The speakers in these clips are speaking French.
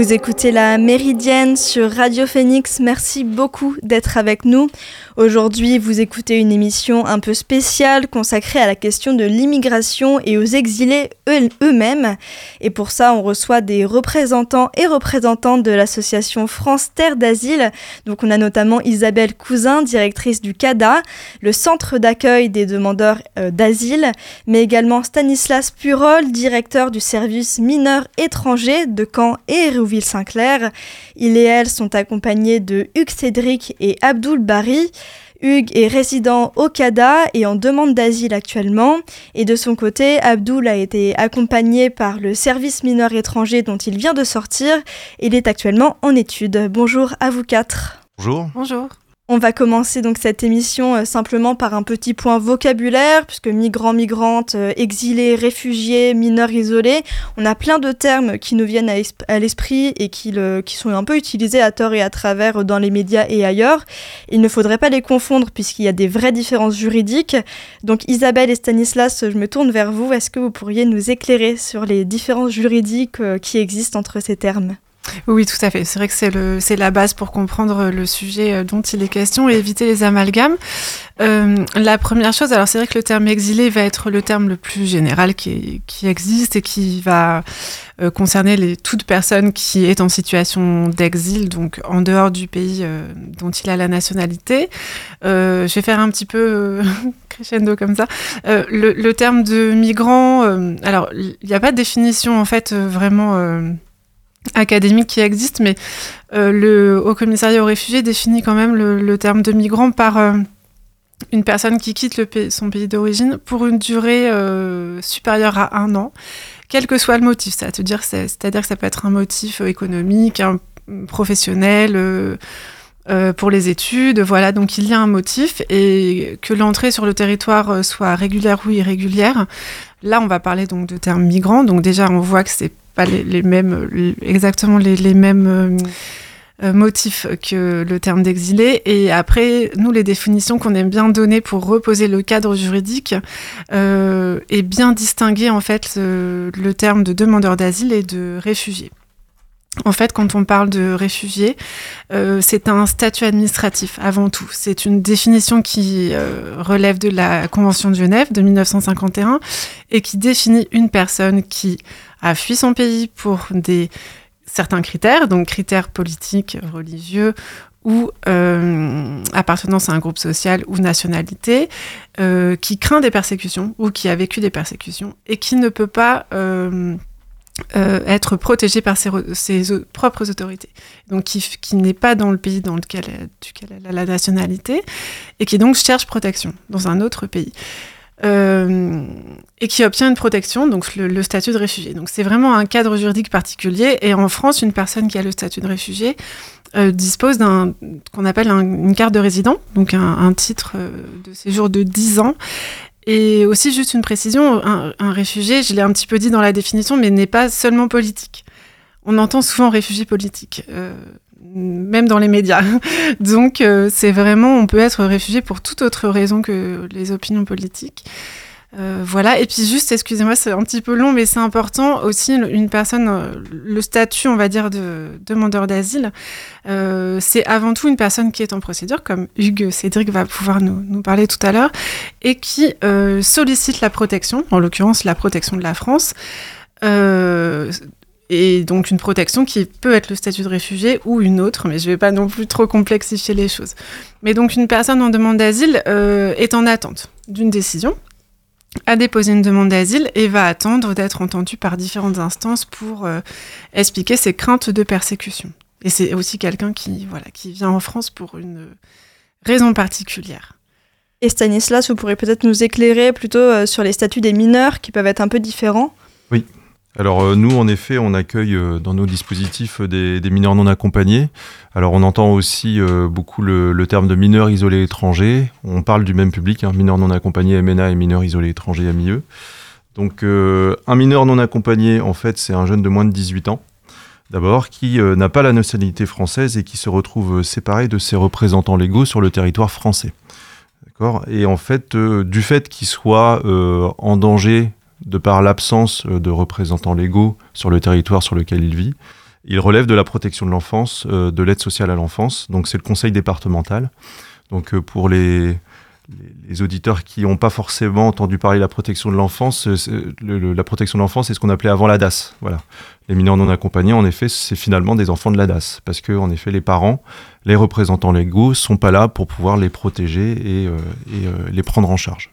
Vous écoutez la Méridienne sur Radio Phoenix. Merci beaucoup d'être avec nous. Aujourd'hui, vous écoutez une émission un peu spéciale consacrée à la question de l'immigration et aux exilés eux-mêmes. Et pour ça, on reçoit des représentants et représentantes de l'association France Terre d'Asile. Donc on a notamment Isabelle Cousin, directrice du CADA, le centre d'accueil des demandeurs euh, d'asile, mais également Stanislas Purol, directeur du service mineurs étrangers de Caen et Hérouville-Saint-Clair. Il et elle sont accompagnés de Hugues Cédric et Abdoul Bari. Hugues est résident au CADA et en demande d'asile actuellement. Et de son côté, Abdoul a été accompagné par le service mineur étranger dont il vient de sortir. Il est actuellement en études. Bonjour à vous quatre. Bonjour. Bonjour. On va commencer donc cette émission euh, simplement par un petit point vocabulaire, puisque migrants, migrantes, euh, exilés, réfugiés, mineurs isolés, on a plein de termes qui nous viennent à, l'esprit et qui, qui, sont un peu utilisés à tort et à travers dans les médias et ailleurs. Il ne faudrait pas les confondre puisqu'il y a des vraies différences juridiques. Donc Isabelle et Stanislas, je me tourne vers vous. Est-ce que vous pourriez nous éclairer sur les différences juridiques euh, qui existent entre ces termes? Oui, tout à fait. C'est vrai que c'est, le, c'est la base pour comprendre le sujet euh, dont il est question et éviter les amalgames. Euh, la première chose, alors c'est vrai que le terme exilé va être le terme le plus général qui, existe et qui va euh, concerner les, toute personne qui est en situation d'exil, donc en dehors du pays dont il a la nationalité. je vais faire un petit peu crescendo comme ça. Le, terme de migrant, alors il n'y a pas de définition en fait vraiment académique qui existe, mais euh, le Haut Commissariat aux réfugiés définit quand même le, terme de migrant par euh, une personne qui quitte le son pays d'origine pour une durée euh, supérieure à un an, quel que soit le motif. C'est-à-dire, que ça peut être un motif économique, un, professionnel. pour les études, voilà, donc il y a un motif et que l'entrée sur le territoire soit régulière ou irrégulière. Là, on va parler donc de terme migrant. Donc déjà, on voit que c'est les, mêmes, exactement les, mêmes euh, euh, motifs que le terme d'exilé. Et après, nous, les définitions qu'on aime bien donner pour reposer le cadre juridique euh, et bien distinguer en fait le terme de demandeur d'asile et de réfugié. En fait, quand on parle de réfugié, euh, c'est un statut administratif avant tout. C'est une définition qui relève de la Convention de Genève de 1951 et qui définit une personne qui a fui son pays pour des certains critères, donc critères politiques, religieux ou euh, appartenance à un groupe social ou nationalité, euh, qui craint des persécutions ou qui a vécu des persécutions et qui ne peut pas euh, être protégé par ses, propres autorités. Donc qui, qui n'est pas dans le pays dans lequel, duquel elle a la nationalité et qui donc cherche protection dans un autre pays. Euh, et qui obtient une protection, donc le, statut de réfugié. Donc c'est vraiment un cadre juridique particulier. Et en France, une personne qui a le statut de réfugié euh, dispose d'un qu'on appelle une carte de résident, donc un, titre euh, de séjour de 10 ans. Et aussi juste une précision, un, un réfugié, je l'ai un petit peu dit dans la définition, mais n'est pas seulement politique. On entend souvent réfugié politique même dans les médias. Donc euh, c'est vraiment, on peut être réfugié pour toute autre raison que les opinions politiques. Euh, voilà, et puis juste, excusez-moi, c'est un petit peu long, mais c'est important aussi, une personne, euh, le statut, on va dire, de demandeur d'asile, c'est avant tout une personne qui est en procédure, comme Hugues Cédric va pouvoir nous, nous parler tout à l'heure, et qui sollicite la protection, en l'occurrence la protection de la France, et donc une protection qui peut être le statut de réfugié ou une autre, mais je ne vais pas non plus trop complexifier les choses. Mais donc une personne en demande d'asile euh, est en attente d'une décision, a déposé une demande d'asile et va attendre d'être entendue par différentes instances pour euh, expliquer ses craintes de persécution. Et c'est aussi quelqu'un qui, voilà, qui vient en France pour une raison particulière. Et Stanislas, vous pourrez peut-être nous éclairer plutôt euh, sur les statuts des mineurs qui peuvent être un peu différents Oui, alors euh, nous, en effet, on accueille euh, dans nos dispositifs euh, des, mineurs non accompagnés. Alors on entend aussi beaucoup le, terme de mineurs isolés étrangers. On parle du même public, hein, mineurs non accompagnés MNA et mineurs isolés étrangers MIE. Donc un mineur non accompagné, en fait, c'est un jeune de moins de 18 ans, d'abord, qui n'a pas la nationalité française et qui se retrouve séparé de ses représentants légaux sur le territoire français. Et en fait, du fait qu'il soit en danger de par l'absence euh, de représentants légaux sur le territoire sur lequel il vit, Il relève de la protection de l'enfance, de l'aide sociale à l'enfance. Donc c'est le conseil départemental. Donc pour les, les auditeurs qui n'ont pas forcément entendu parler de la protection de l'enfance, la protection de l'enfance, c'est ce qu'on appelait avant la DAS. Voilà. Les mineurs non accompagnés, en effet, c'est finalement des enfants de la DAS, parce que, en effet, les parents, les représentants légaux, sont pas là pour pouvoir les protéger et, euh, euh, les prendre en charge.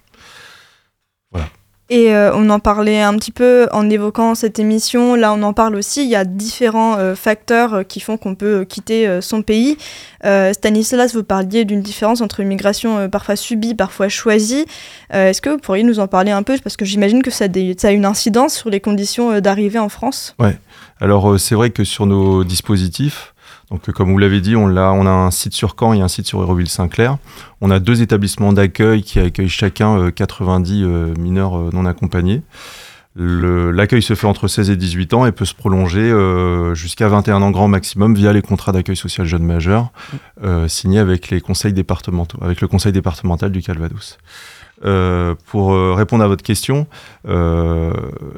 Voilà. Et euh, on en parlait un petit peu en évoquant cette émission. Là, on en parle aussi. Il y a différents euh, facteurs euh, qui font qu'on peut quitter son pays. Stanislas, vous parliez d'une différence entre une migration parfois subie, parfois choisie. Est-ce que vous pourriez nous en parler un peu? Parce que j'imagine que ça, ça, a une incidence sur les conditions d'arrivée en France. Ouais. Alors, c'est vrai que sur nos dispositifs, donc, comme vous l'avez dit, on a, on a un site sur Caen et un site sur Hérouville-Saint-Clair. On a deux établissements d'accueil qui accueillent chacun 90 euh, euh, mineurs euh, non accompagnés. L'accueil se fait entre 16 et 18 ans et peut se prolonger jusqu'à 21 ans grand maximum via les contrats d'accueil social jeunes majeurs signés avec les conseils départementaux, avec le conseil départemental du Calvados. Euh, pour euh, répondre à votre question, euh,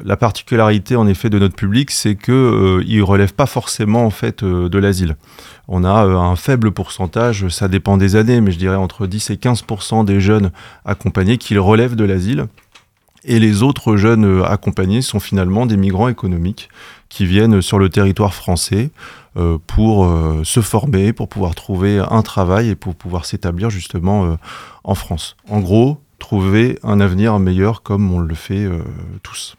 la particularité en effet de notre public, c'est que il relève pas forcément en fait de l'asile. On a un faible pourcentage, ça dépend des années, mais je dirais entre 10 et 15% des jeunes accompagnés qui relèvent de l'asile. Et les autres jeunes accompagnés sont finalement des migrants économiques qui viennent sur le territoire français pour se former, pour pouvoir trouver un travail et pour pouvoir s'établir justement en France. En gros, trouver un avenir meilleur comme on le fait euh, tous.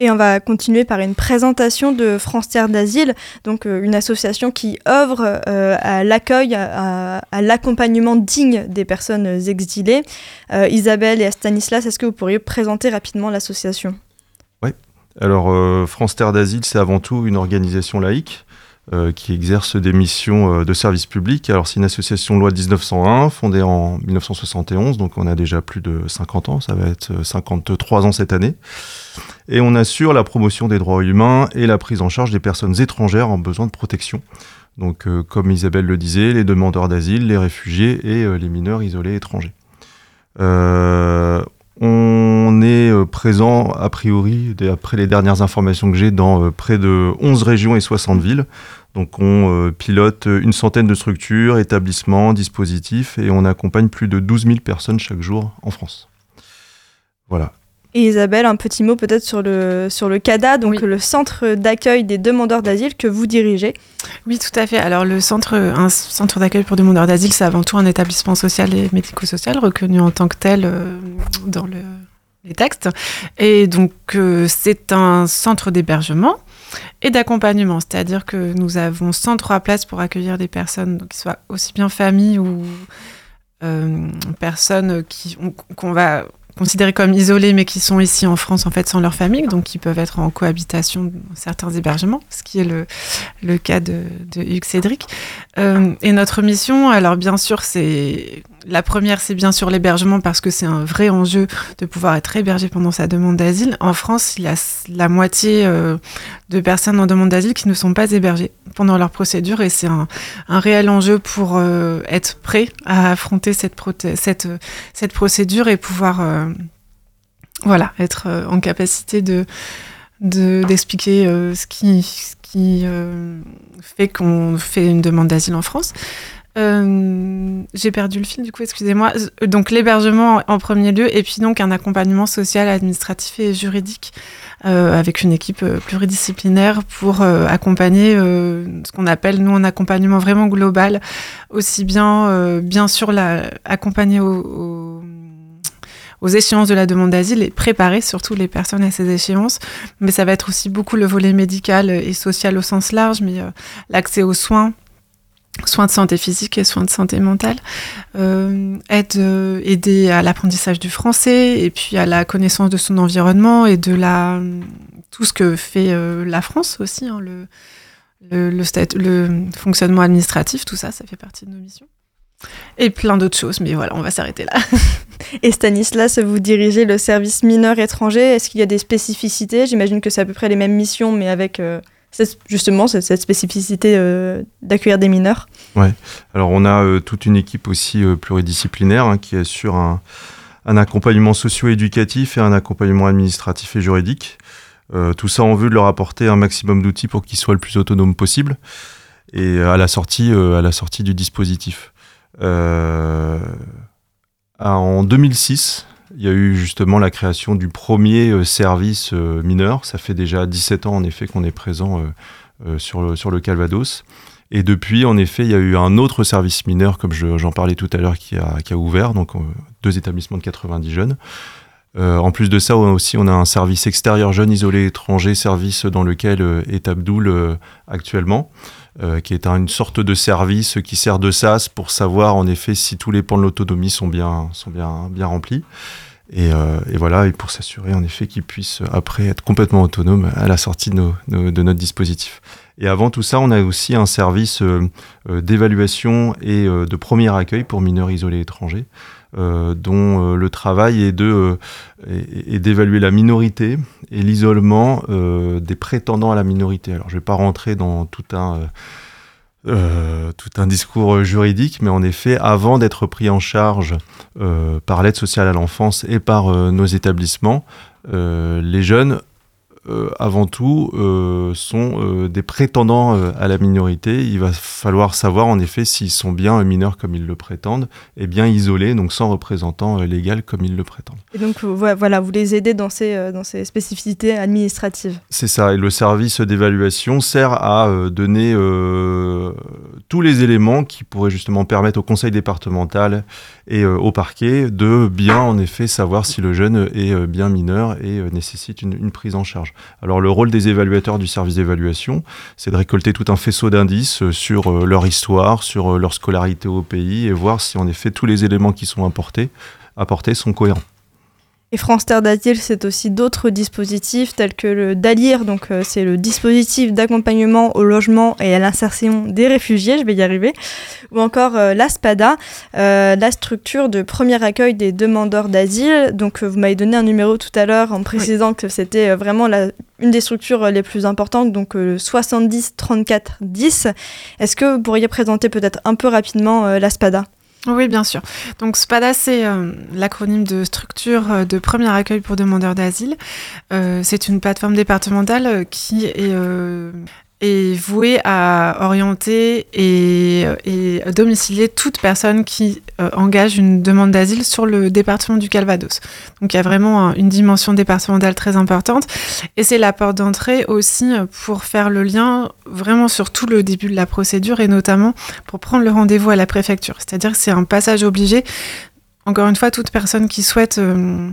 Et on va continuer par une présentation de France Terre d'Asile, donc euh, une association qui œuvre euh, à l'accueil, à, l'accompagnement digne des personnes exilées. Isabelle et Stanislas, est-ce que vous pourriez présenter rapidement l'association? Oui. Alors, France Terre d'Asile, c'est avant tout une organisation laïque euh, qui exerce des missions euh, de service public. Alors c'est une association loi de 1901, fondée en 1971, donc on a déjà plus de 50 ans, ça va être 53 ans cette année. Et on assure la promotion des droits humains et la prise en charge des personnes étrangères en besoin de protection. Donc euh, comme Isabelle le disait, les demandeurs d'asile, les réfugiés et les mineurs isolés étrangers. On est présent, a priori, après les dernières informations que j'ai, dans près de 11 régions et 60 villes. Donc on euh, pilote une centaine de structures, établissements, dispositifs, et on accompagne plus de 12 000 personnes chaque jour en France. Voilà. Et Isabelle, un petit mot peut-être sur le, sur le CADA, donc le centre d'accueil des demandeurs d'asile que vous dirigez. Oui, tout à fait. Alors le centre, un centre d'accueil pour demandeurs d'asile, c'est avant tout un établissement social et médico-social reconnu en tant que tel euh, dans les textes. Et donc euh, c'est un centre d'hébergement et d'accompagnement, c'est-à-dire que nous avons 103 places pour accueillir des personnes, qui soient aussi bien familles ou euh, personnes qui qu'on va considérés comme isolés, mais qui sont ici en France en fait sans leur famille, donc qui peuvent être en cohabitation dans certains hébergements, ce qui est le, le cas de, Hugues Cédric. Euh, et notre mission, alors bien sûr, c'est la première, c'est bien sûr l'hébergement parce que c'est un vrai enjeu de pouvoir être hébergé pendant sa demande d'asile. En France, il y a la moitié euh, de personnes en demande d'asile qui ne sont pas hébergées pendant leur procédure et c'est un, réel enjeu pour euh, être prêt à affronter cette, cette procédure et pouvoir euh, voilà, être en capacité de d'expliquer ce qui fait qu'on fait une demande d'asile en France. Euh, j'ai perdu le fil, du coup, excusez-moi. Donc, l'hébergement en premier lieu, et puis donc un accompagnement social, administratif et juridique euh, avec une équipe euh, pluridisciplinaire pour accompagner ce qu'on appelle, nous, un accompagnement vraiment global, aussi bien, bien sûr, la, accompagner aux, aux échéances de la demande d'asile et préparer surtout les personnes à ces échéances. Mais ça va être aussi beaucoup le volet médical et social au sens large, mais l'accès aux soins, soins de santé physique et soins de santé mentale, euh, aide, euh, aider à l'apprentissage du français et puis à la connaissance de son environnement et de la tout ce que fait euh, la France aussi, hein, le, le, le, fonctionnement administratif, tout ça, ça fait partie de nos missions. Et plein d'autres choses, mais voilà, on va s'arrêter là. et Stanislas, vous dirigez le service mineur étranger. Est-ce qu'il y a des spécificités? J'imagine que c'est à peu près les mêmes missions, mais avec justement cette, spécificité euh, d'accueillir des mineurs Oui, alors on a euh, toute une équipe aussi euh, pluridisciplinaire hein, qui assure un, un accompagnement socio-éducatif et un accompagnement administratif et juridique. tout ça en vue de leur apporter un maximum d'outils pour qu'ils soient le plus autonomes possible et à la sortie, à la sortie du dispositif. en 2006, il y a eu justement la création du premier service mineur. Ça fait déjà 17 ans en effet qu'on est présent sur, le, sur le Calvados. Et depuis, en effet, il y a eu un autre service mineur, comme j'en parlais tout à l'heure, qui a, a, ouvert, donc euh, deux établissements de 90 jeunes. Euh, en plus de ça, aussi, on a un service extérieur jeunes isolés étrangers, service dans lequel euh, est Abdoul euh, actuellement, qui est une sorte de service qui sert de SAS pour savoir en effet si tous les pans de l'autonomie sont bien, bien, bien remplis. Et, et, voilà, et pour s'assurer en effet qu'ils puissent après être complètement autonomes à la sortie de, nos, de notre dispositif. Et avant tout ça, on a aussi un service euh, euh, d'évaluation et euh, de premier accueil pour mineurs isolés étrangers, dont le travail est de d'évaluer la minorité et l'isolement des prétendants à la minorité. Alors, je ne vais pas rentrer dans tout un tout un discours juridique, mais en effet, avant d'être pris en charge par l'aide sociale à l'enfance et par nos établissements, les jeunes euh, avant tout, euh, sont euh, des prétendants à la minorité. Il va falloir savoir en effet s'ils sont bien mineurs comme ils le prétendent et bien isolés, donc sans représentant légal comme ils le prétendent. Et donc voilà, vous les aidez dans ces, dans ces spécificités administratives. C'est ça, et le service d'évaluation sert à donner tous les éléments qui pourraient justement permettre au conseil départemental et au parquet de bien en effet savoir si le jeune est bien mineur et nécessite une prise en charge. Alors le rôle des évaluateurs du service d'évaluation, c'est de récolter tout un faisceau d'indices euh, sur euh, leur histoire, sur euh, leur scolarité au pays et voir si en effet tous les éléments qui sont apportés, apportés sont cohérents. Et France Terre d'Asile, c'est aussi d'autres dispositifs tels que le DALIR, donc euh, c'est le dispositif d'accompagnement au logement et à l'insertion des réfugiés, je vais y arriver, ou encore euh, l'ASPADA, euh, la structure de premier accueil des demandeurs d'asile. Donc vous m'avez donné un numéro tout à l'heure en précisant que c'était vraiment une des structures les plus importantes, donc le 70 34 10. Est-ce que vous pourriez présenter peut-être un peu rapidement l'ASPADA oui, bien sûr. Donc SPADA, c'est euh, l'acronyme de structure euh, de premier accueil pour demandeurs d'asile. Euh, c'est une plateforme départementale qui est est voué à orienter et, et, domicilier toute personne qui euh, engage une demande d'asile sur le département du Calvados. Donc il y a vraiment une dimension départementale très importante et c'est la porte d'entrée aussi pour faire le lien vraiment sur tout le début de la procédure et notamment pour prendre le rendez-vous à la préfecture. C'est-à-dire que c'est un passage obligé encore une fois, toute personne qui souhaite euh,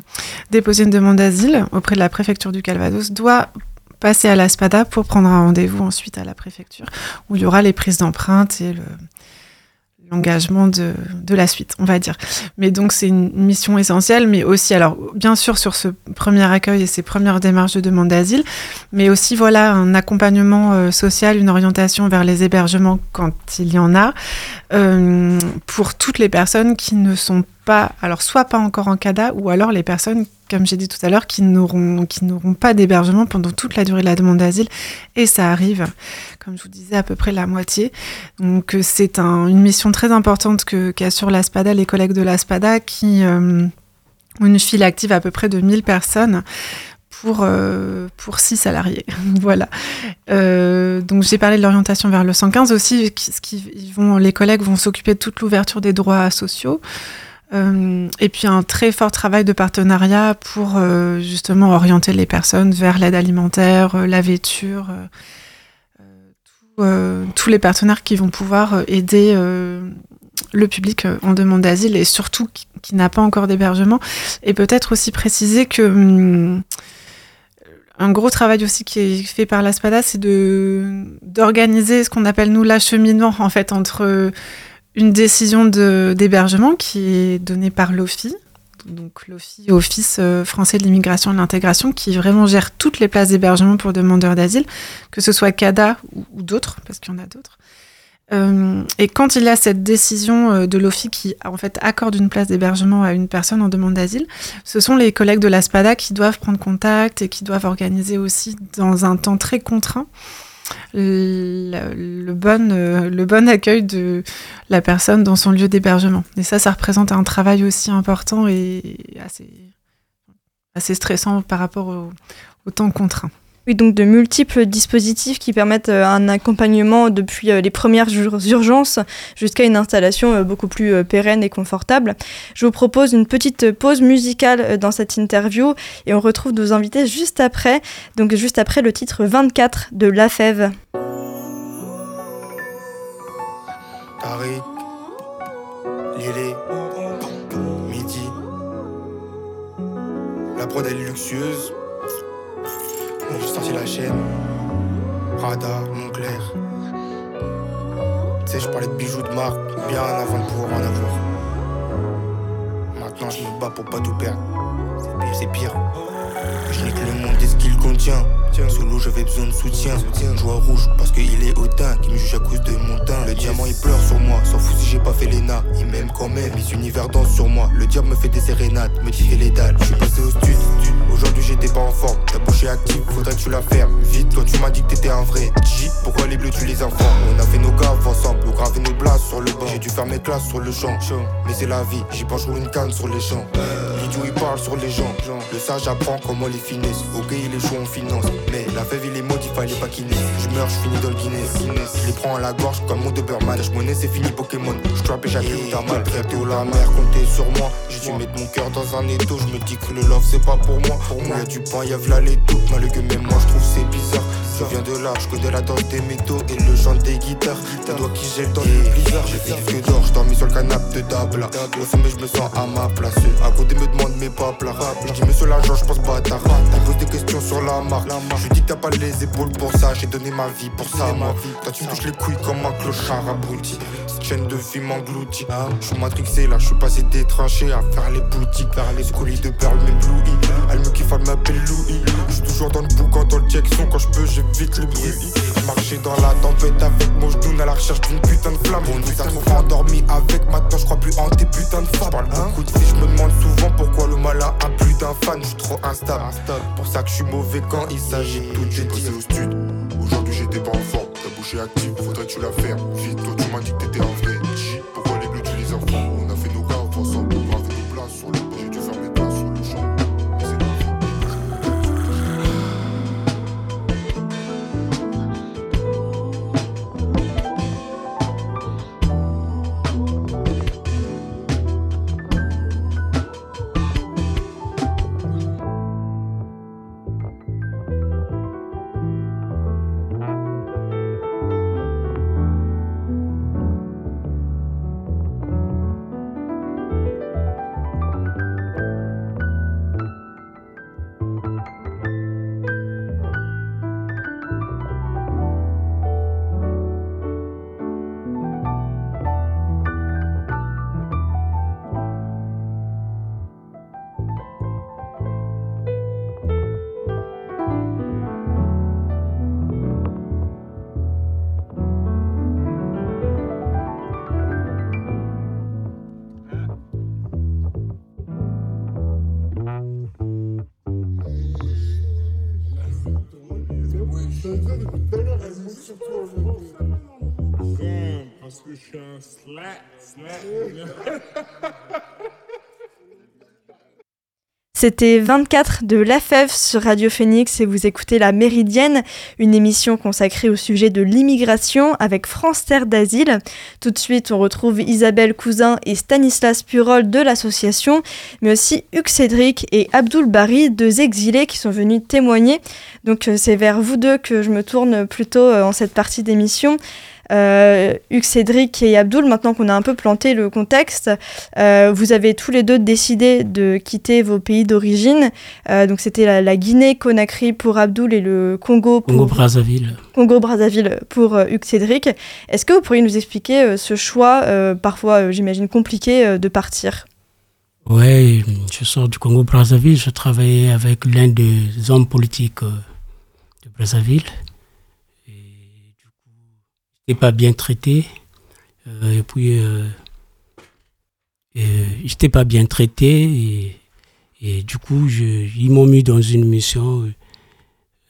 déposer une demande d'asile auprès de la préfecture du Calvados doit passer à la SPADA pour prendre un rendez-vous ensuite à la préfecture, où il y aura les prises d'empreintes et l'engagement de, la suite, on va dire. Mais donc c'est une mission essentielle, mais aussi, alors bien sûr sur ce premier accueil et ces premières démarches de demande d'asile, mais aussi voilà un accompagnement euh, social, une orientation vers les hébergements quand il y en a, euh, pour toutes les personnes qui ne sont pas, alors soit pas encore en CADA, ou alors les personnes comme j'ai dit tout à l'heure, qui n'auront, qui pas d'hébergement pendant toute la durée de la demande d'asile. Et ça arrive, comme je vous disais, à peu près la moitié. Donc euh, c'est une mission très importante que, qu'assure l'ASPADA, les collègues de l'ASPADA, qui euh, ont une file active à peu près de 1000 personnes pour, euh, 6 salariés. voilà. donc j'ai parlé de l'orientation vers le 115 aussi. Ce qui, vont, les collègues vont s'occuper de toute l'ouverture des droits sociaux. Euh, et puis un très fort travail de partenariat pour euh, justement orienter les personnes vers l'aide alimentaire, euh, la vêture, tous les partenaires qui vont pouvoir aider le public en demande d'asile et surtout qui, n'a pas encore d'hébergement. Et peut-être aussi préciser que hum, un gros travail aussi qui est fait par l'ASPADA, c'est de d'organiser ce qu'on appelle nous l'acheminement en fait entre une décision d'hébergement qui est donnée par l'OFI, donc l'OFI, Office euh, français de l'immigration et de l'intégration, qui vraiment gère toutes les places d'hébergement pour demandeurs d'asile, que ce soit CADA ou, d'autres, parce qu'il y en a d'autres. Euh, et quand il y a cette décision euh, de l'OFI qui en fait accorde une place d'hébergement à une personne en demande d'asile, ce sont les collègues de la SPADA qui doivent prendre contact et qui doivent organiser aussi dans un temps très contraint le, bon, euh, le bon accueil de la personne dans son lieu d'hébergement. Et ça, ça représente un travail aussi important et assez stressant par rapport au, temps contraint. Donc de multiples dispositifs qui permettent euh, un accompagnement depuis euh, les premières urgences jusqu'à une installation euh, beaucoup plus pérenne et confortable. Je vous propose une petite pause musicale dans cette interview et on retrouve nos invités juste après, donc juste après le titre 24 de La Fève. Midi. La prod luxueuse j'ai sorti la chaîne, Prada, Montclair. Tu sais, je parlais de bijoux de marque bien avant de pouvoir en avoir. Maintenant, je me bats pour pas tout perdre. C'est pire. Je n'ai que le monde et ce qu'il contient. Sous l'eau, j'avais besoin de soutien. Joie rouge parce qu'il est hautain, qui me juge à cause de mon teint. Le diamant il pleure sur moi, s'en fout si j'ai pas fait l'ENA. Il m'aime quand même, mes univers dansent sur moi. Le diable me fait des sérénades, me dit les dalles. Je suis passé au stud, aujourd'hui j'étais pas en forme. Ta bouche est active, faudrait que tu la fermes. Vite, quand tu m'as dit que t'étais un vrai G, pourquoi les bleus tu les enfants On a fait nos gaves ensemble, on gravé nos blases sur le banc. J'ai dû faire mes classes sur le champ, mais c'est la vie, j'y penche une canne sur les champs. L'idiot il parle sur les gens, le sage apprend comment les finesses. Ok, il est chaud en finance, mais la fève il est mode, il fallait pas qu'il naisse. Je meurs, je finis dans le Guinness. Je les prends à la gorge comme mon Doberman. Je monnaie, c'est fini Pokémon. Je trappe et j'appuie t'as mal. Traité la mer, compter sur moi. J'ai dû mettre mon cœur dans un étau. Je me dis que le love c'est pas pour moi. Pour moi, y'a du pain, y'a v'là les tout. Malgré même moi, je trouve c'est bizarre. Je viens de là, je connais la danse des métaux et le chant des guitares. Tes doigts qui gèlent dans le blizzard. J'ai fait du d'or, dormi sur le canapé de Dabla. Au sommet, je me sens à ma place. À côté, me demande mes papes là. Je dis, monsieur l'agent, je pense bâtard. Poses des questions sur la marque. Je dis que t'as pas les épaules pour ça. J'ai donné ma vie pour ça, moi. Toi, tu me touches les couilles comme un clochard abruti. Cette chaîne de vie m'engloutit. Je suis matrixé là, je suis passé des tranchées à faire les boutiques. Faire les colis de perles m'éblouit. Elle me kiffe, elle m'appelle Louis. Je suis toujours dans le boucan, dans le direction. Quand je peux, j'ai vite le bruit. Marcher dans la tempête avec mon genou à la recherche d'une putain de flamme. On nous a trop endormi avec, maintenant je crois plus en tes putains de femmes. Parle beaucoup de vie, je me demande souvent pourquoi le malin a plus d'un fan. Je suis trop instable. Pour ça que je suis mauvais quand il s'agit tout de dit au stud. Aujourd'hui j'étais pas en forme, ta bouche est active, faudrait tu la fermes. Vite, toi tu m'as dit que t'étais un vrai C'était 24 de La Fève sur Radio Phoenix et vous écoutez La Méridienne, une émission consacrée au sujet de l'immigration avec France Terre d'Asile. Tout de suite, on retrouve Isabelle Cousin et Stanislas Purol de l'association, mais aussi Hugues Cédric et Abdoul Bari, deux exilés qui sont venus témoigner. Donc euh, c'est vers vous deux que je me tourne plutôt euh, en cette partie d'émission. Euh, Hugues Cédric et Abdoul, maintenant qu'on a un peu planté le contexte, euh, vous avez tous les deux décidé de quitter vos pays d'origine. Euh, donc c'était la, Guinée-Conakry pour Abdoul et le Congo pour Congo-Brazzaville. Congo-Brazzaville pour Hugues Cédric. Est-ce que vous pourriez nous expliquer ce choix, parfois j'imagine compliqué, de partir? Oui, je sors du Congo-Brazzaville. Je travaillais avec l'un des hommes politiques de Brazzaville pas bien traité. Euh, et puis, euh, j'étais pas bien traité. Et, du coup, je, ils m'ont mis dans une mission.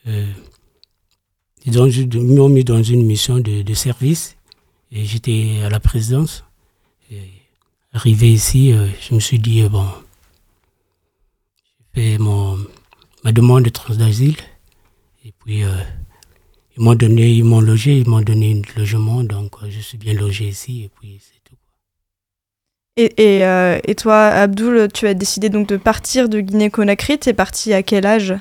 Euh, ils, m'ont mis dans une mission de, service. Et j'étais à la présidence. arrivé ici, je me suis dit, bon, j'ai fait mon, ma demande de d'asile. Et puis, ils m'ont donné, ils m'ont logé, ils m'ont donné un logement, donc je suis bien logé ici, et puis c'est tout. Et, et, et, toi, Abdul, tu as décidé donc de partir de Guinée-Conakry. Tu es parti à quel âge?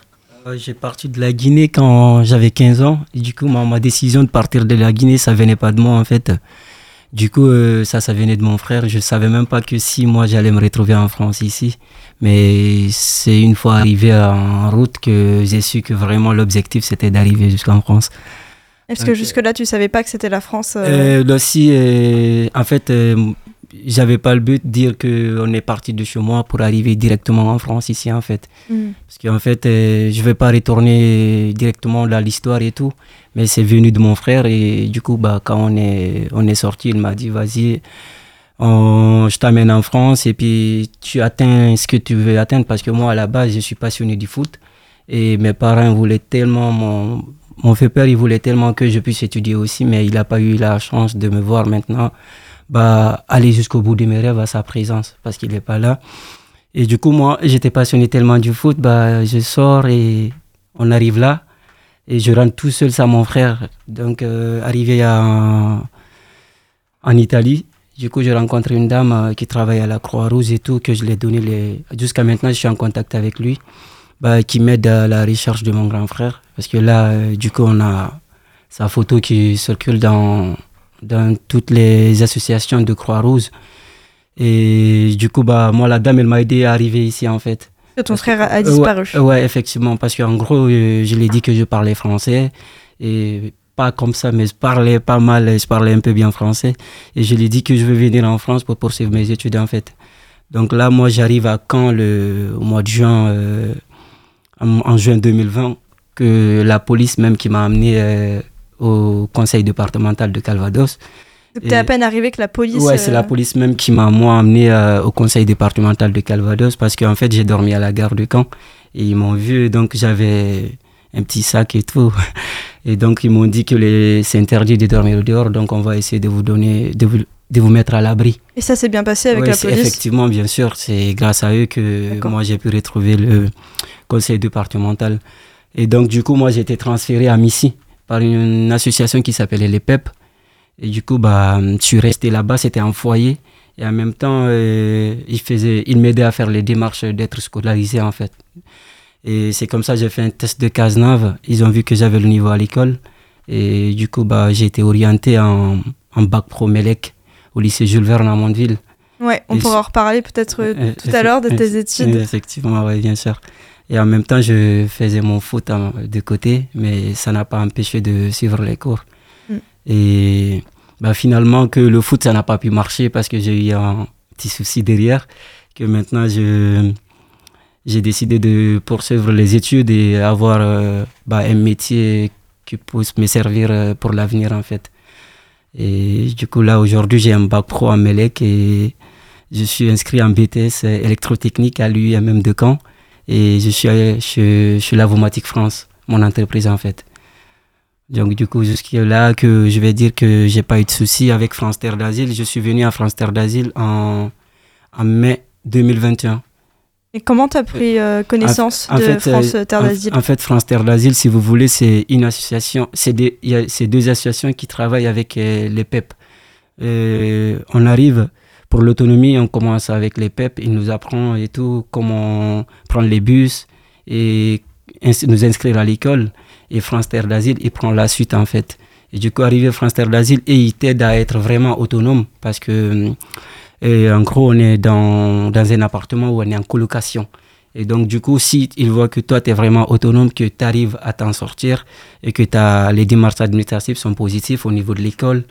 J'ai parti de la Guinée quand j'avais 15 ans. Et du coup, ma, ma, décision de partir de la Guinée, ça venait pas de moi en fait. Du coup, euh, ça, ça venait de mon frère. Je savais même pas que si moi j'allais me retrouver en France ici. Mais c'est une fois arrivé en route que j'ai su que vraiment l'objectif c'était d'arriver jusqu'en France. Est-ce que jusque-là tu savais pas que c'était la France euh... Euh, aussi, en fait, j'avais pas le but de dire qu'on est parti de chez moi pour arriver directement en France ici en fait. Mm. Parce qu'en fait, euh, je vais pas retourner directement dans l'histoire et tout, mais c'est venu de mon frère et du coup, bah, quand on est, on est sorti, il m'a dit vas-y, je t'amène en France et puis tu atteins ce que tu veux atteindre parce que moi à la base, je suis passionné du foot et mes parents voulaient tellement mon, mon il voulait tellement que je puisse étudier aussi, mais il n'a pas eu la chance de me voir maintenant bah, aller jusqu'au bout de mes rêves à sa présence parce qu'il n'est pas là. Et du coup, moi, j'étais passionné tellement du foot, bah, je sors et on arrive là. Et je rentre tout seul sans mon frère. Donc, euh, arrivé à, en Italie, du coup, j'ai rencontré une dame euh, qui travaille à la Croix-Rouge et tout, que je l'ai donné les... Jusqu'à maintenant, je suis en contact avec lui, bah, qui m'aide à la recherche de mon grand frère. Parce que là, euh, du coup, on a sa photo qui circule dans, dans toutes les associations de Croix-Rouge. Et du coup, bah, moi, la dame, elle m'a aidé à arriver ici, en fait. Que ton frère a disparu. Ouais, ouais, effectivement, parce qu'en gros, euh, je l'ai dit que je parlais français. Et pas comme ça, mais je parlais pas mal, je parlais un peu bien français. Et je lui ai dit que je veux venir en France pour poursuivre mes études, en fait. Donc là, moi, j'arrive à Caen le, au mois de juin, euh, en, en, juin 2020, que la police même qui m'a amené euh, au conseil départemental de Calvados. T'es à peine arrivé que la police. Ouais, c'est la police même qui m'a moi amené euh, au conseil départemental de Calvados parce qu'en fait j'ai dormi à la gare de Caen et ils m'ont vu donc j'avais un petit sac et tout et donc ils m'ont dit que les... c'est interdit de dormir dehors donc on va essayer de vous donner de vous, de vous mettre à l'abri. Et ça s'est bien passé avec ouais, la police? Effectivement, bien sûr, c'est grâce à eux que moi j'ai pu retrouver le conseil départemental et donc du coup moi j'ai été transféré à Missy par une association qui s'appelait les PEP. Et du coup, bah, je suis resté là-bas, c'était un foyer. Et en même temps, euh, il, faisait, il m'aidait à faire les démarches d'être scolarisé, en fait. Et c'est comme ça que j'ai fait un test de Cazenave. Ils ont vu que j'avais le niveau à l'école. Et du coup, bah, j'ai été orienté en, en bac pro MELEC au lycée Jules Verne à Mondeville. Ouais, on Et pourra en reparler peut-être euh, tout à l'heure de tes études. Effectivement, oui, bien sûr. Et en même temps, je faisais mon foot de côté, mais ça n'a pas empêché de suivre les cours. Et bah, finalement, que le foot, ça n'a pas pu marcher parce que j'ai eu un petit souci derrière, que maintenant, je, j'ai décidé de poursuivre les études et avoir euh, bah, un métier qui puisse me servir euh, pour l'avenir, en fait. Et du coup, là, aujourd'hui, j'ai un bac pro en MELEC et je suis inscrit en BTS électrotechnique à l'UIMM de Caen et je suis chez, chez Lavomatic France, mon entreprise en fait. Donc du coup, jusqu'à là que je vais dire que j'ai pas eu de soucis avec France Terre d'Asile. Je suis venu à France Terre d'Asile en, en mai 2021. Et comment tu as pris euh, connaissance en, en de fait, France Terre d'Asile? en, en, fait, France Terre d'Asile, si vous voulez, c'est une association, c'est deux associations qui travaillent avec euh, les PEP. Euh, on arrive pour l'autonomie, on commence avec les PEP, ils nous apprennent et tout, comment prendre les bus et nous inscrire à l'école. Et France Terre d'Asile, il prend la suite en fait. Et du coup, arrivé France Terre d'Asile, et il t'aide à être vraiment autonome parce que, et en gros, on est dans, dans un appartement où on est en colocation. Et donc, du coup, si il voit que toi, tu es vraiment autonome, que tu arrives à t'en sortir et que as, les démarches administratives sont positives au niveau de l'école,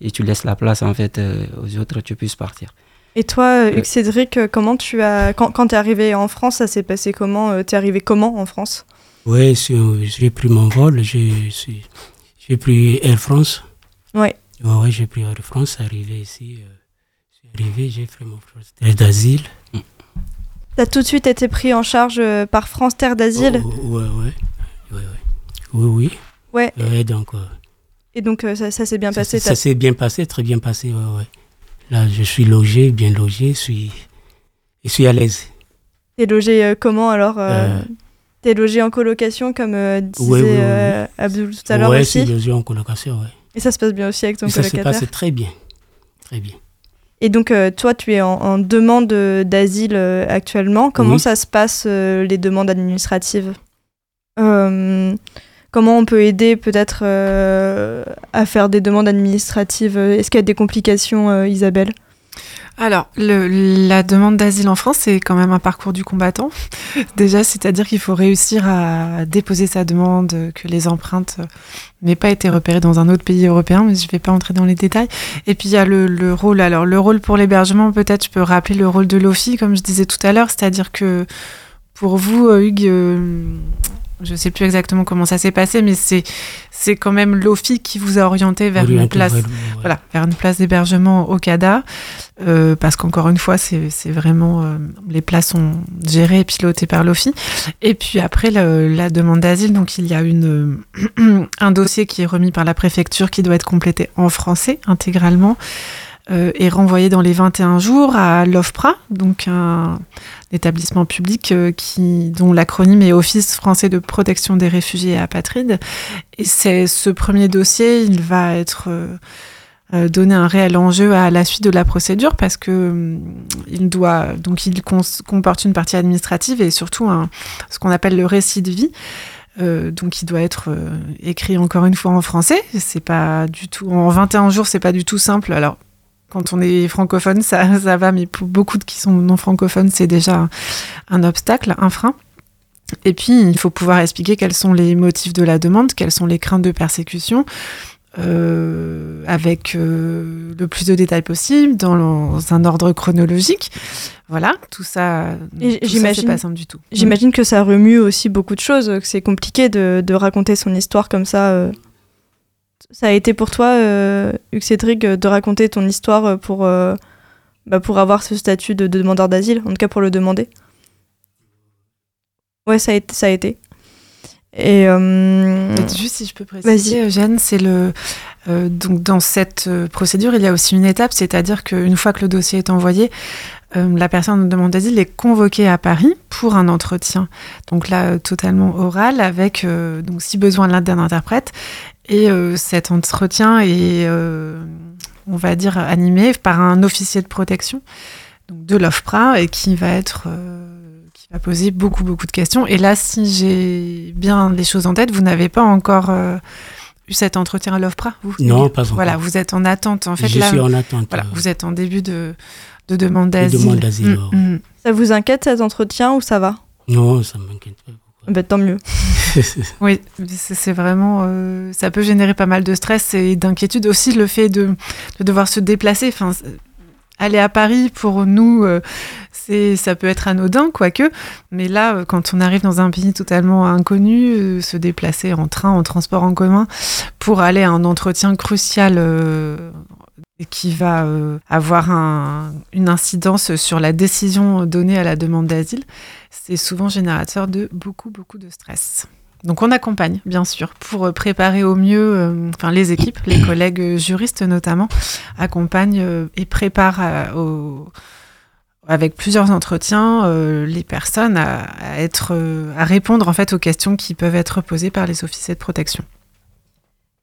et tu laisses la place en fait euh, aux autres, tu puisses partir. Et toi, Hugues Cédric, comment tu as, quand, quand tu es arrivé en France, ça s'est passé comment Tu es arrivé comment en France? Oui, j'ai pris mon vol, j'ai pris Air France. Ouais, ouais j'ai pris Air France, arrivé ici. Euh, je suis arrivé, j'ai fait mon procès d'asile. Tu as tout de suite été pris en charge euh, par France Terre d'Asile? Oh, Ouais, ouais. ouais, ouais. Oui, oui. Ouais. ouais donc. Euh, et donc euh, ça, ça s'est bien ça, passé Ça, s'est bien passé, très bien passé, ouais, ouais. Là, je suis logé, bien logé, je suis, je suis à l'aise. T'es logé euh, comment alors euh... T'es logé en colocation, comme euh, disait euh, Abdul tout à l'heure Oui, aussi je suis logé en colocation, oui. Et ça se passe bien aussi avec ton Et ça se colocataire passe très bien. Très bien. Et donc, euh, toi, tu es en, en demande d'asile actuellement. Comment Oui. ça se passe, les demandes administratives Comment on peut aider peut-être à faire des demandes administratives? Est-ce qu'il y a des complications, Isabelle? Alors, le- la demande d'asile en France, c'est quand même un parcours du combattant. Déjà, c'est-à-dire qu'il faut réussir à déposer sa demande, que les empreintes n'aient pas été repérées dans un autre pays européen, mais je ne vais pas entrer dans les détails. Et puis, il y a le, le rôle. Alors, le rôle pour l'hébergement, peut-être, je peux rappeler le rôle de l'OFI, comme je disais tout à l'heure, c'est-à-dire que pour vous, euh, Hugues, euh, je ne sais plus exactement comment ça s'est passé, mais c'est c'est quand même l'OFI qui vous a orienté vers une place ouais. voilà, vers une place d'hébergement au CADA, euh, parce qu'encore une fois, c'est c'est vraiment euh, les places sont gérées et pilotées par l'OFI. Et puis après le- la demande d'asile, donc il y a une euh, un dossier qui est remis par la préfecture qui doit être complété en français intégralement euh, et renvoyé dans les 21 jours à l'OFPRA, donc un établissement public euh, dont l'acronyme est Office français de protection des réfugiés et apatrides. Et c'est ce premier dossier, il va être euh, euh, donner un réel enjeu à la suite de la procédure parce que hum, il doit donc il comporte une partie administrative et surtout ce qu'on appelle le récit de vie. Donc il doit être écrit encore une fois en français. C'est pas du tout en 21 jours, c'est pas du tout simple. Alors quand on est francophone, ça, ça va, mais pour beaucoup de qui sont non francophones, c'est déjà un, obstacle, un frein. Et puis, il faut pouvoir expliquer quels sont les motifs de la demande, quelles sont les craintes de persécution, euh, avec euh, le plus de détails possible, dans un ordre chronologique. Voilà, tout ça, j'imagine- c'est pas simple du tout. J'imagine que ça remue aussi beaucoup de choses, que c'est compliqué de, de raconter son histoire comme ça. euh. Ça a été pour toi, euh, Hugues Cédric, euh, de raconter ton histoire pour, euh, bah, pour avoir ce statut de, de demandeur d'asile, en tout cas pour le demander? Ouais, ça a été. Ça a été. Et. euh, Peut-être Juste si je peux préciser, Jeanne, c'est le euh, donc dans cette euh, procédure, il y a aussi une étape, c'est-à-dire qu'une fois que le dossier est envoyé, euh, la personne en demande d'asile est convoquée à Paris pour un entretien. Donc là, euh, totalement oral, avec euh, donc si besoin l'aide d'un interprète. Et euh, cet entretien est, euh, on va dire, animé par un officier de protection donc de l'OFPRA et qui va être euh, qui va poser beaucoup beaucoup de questions. Et là, si j'ai bien les choses en tête, vous n'avez pas encore euh, eu cet entretien à l'OFPRA, vous Non, pas encore. Voilà, vous êtes en attente. En fait, je là, suis en attente. voilà, vous êtes en début de, de demande De d'asile. demande d'asile, Mm, mm. Ça vous inquiète cet entretien ou ça va? Non, ça m'inquiète pas. Bah, Tant mieux. Oui, c'est vraiment. euh, ça peut générer pas mal de stress et d'inquiétude. Aussi, le fait de, de devoir se déplacer. Enfin, aller à Paris, pour nous, euh, c'est ça peut être anodin, quoique. Mais là, euh, quand on arrive dans un pays totalement inconnu, euh, se déplacer en train, en transport en commun, pour aller à un entretien crucial. Qui va euh, avoir un- une incidence sur la décision donnée à la demande d'asile, c'est souvent générateur de beaucoup, beaucoup de stress. Donc on accompagne, bien sûr, pour euh, préparer au mieux, euh, enfin les équipes, les collègues juristes notamment, accompagnent euh, et préparent à- au- avec plusieurs entretiens euh, les personnes à, à être, à répondre en fait aux questions qui peuvent être posées par les officiers de protection.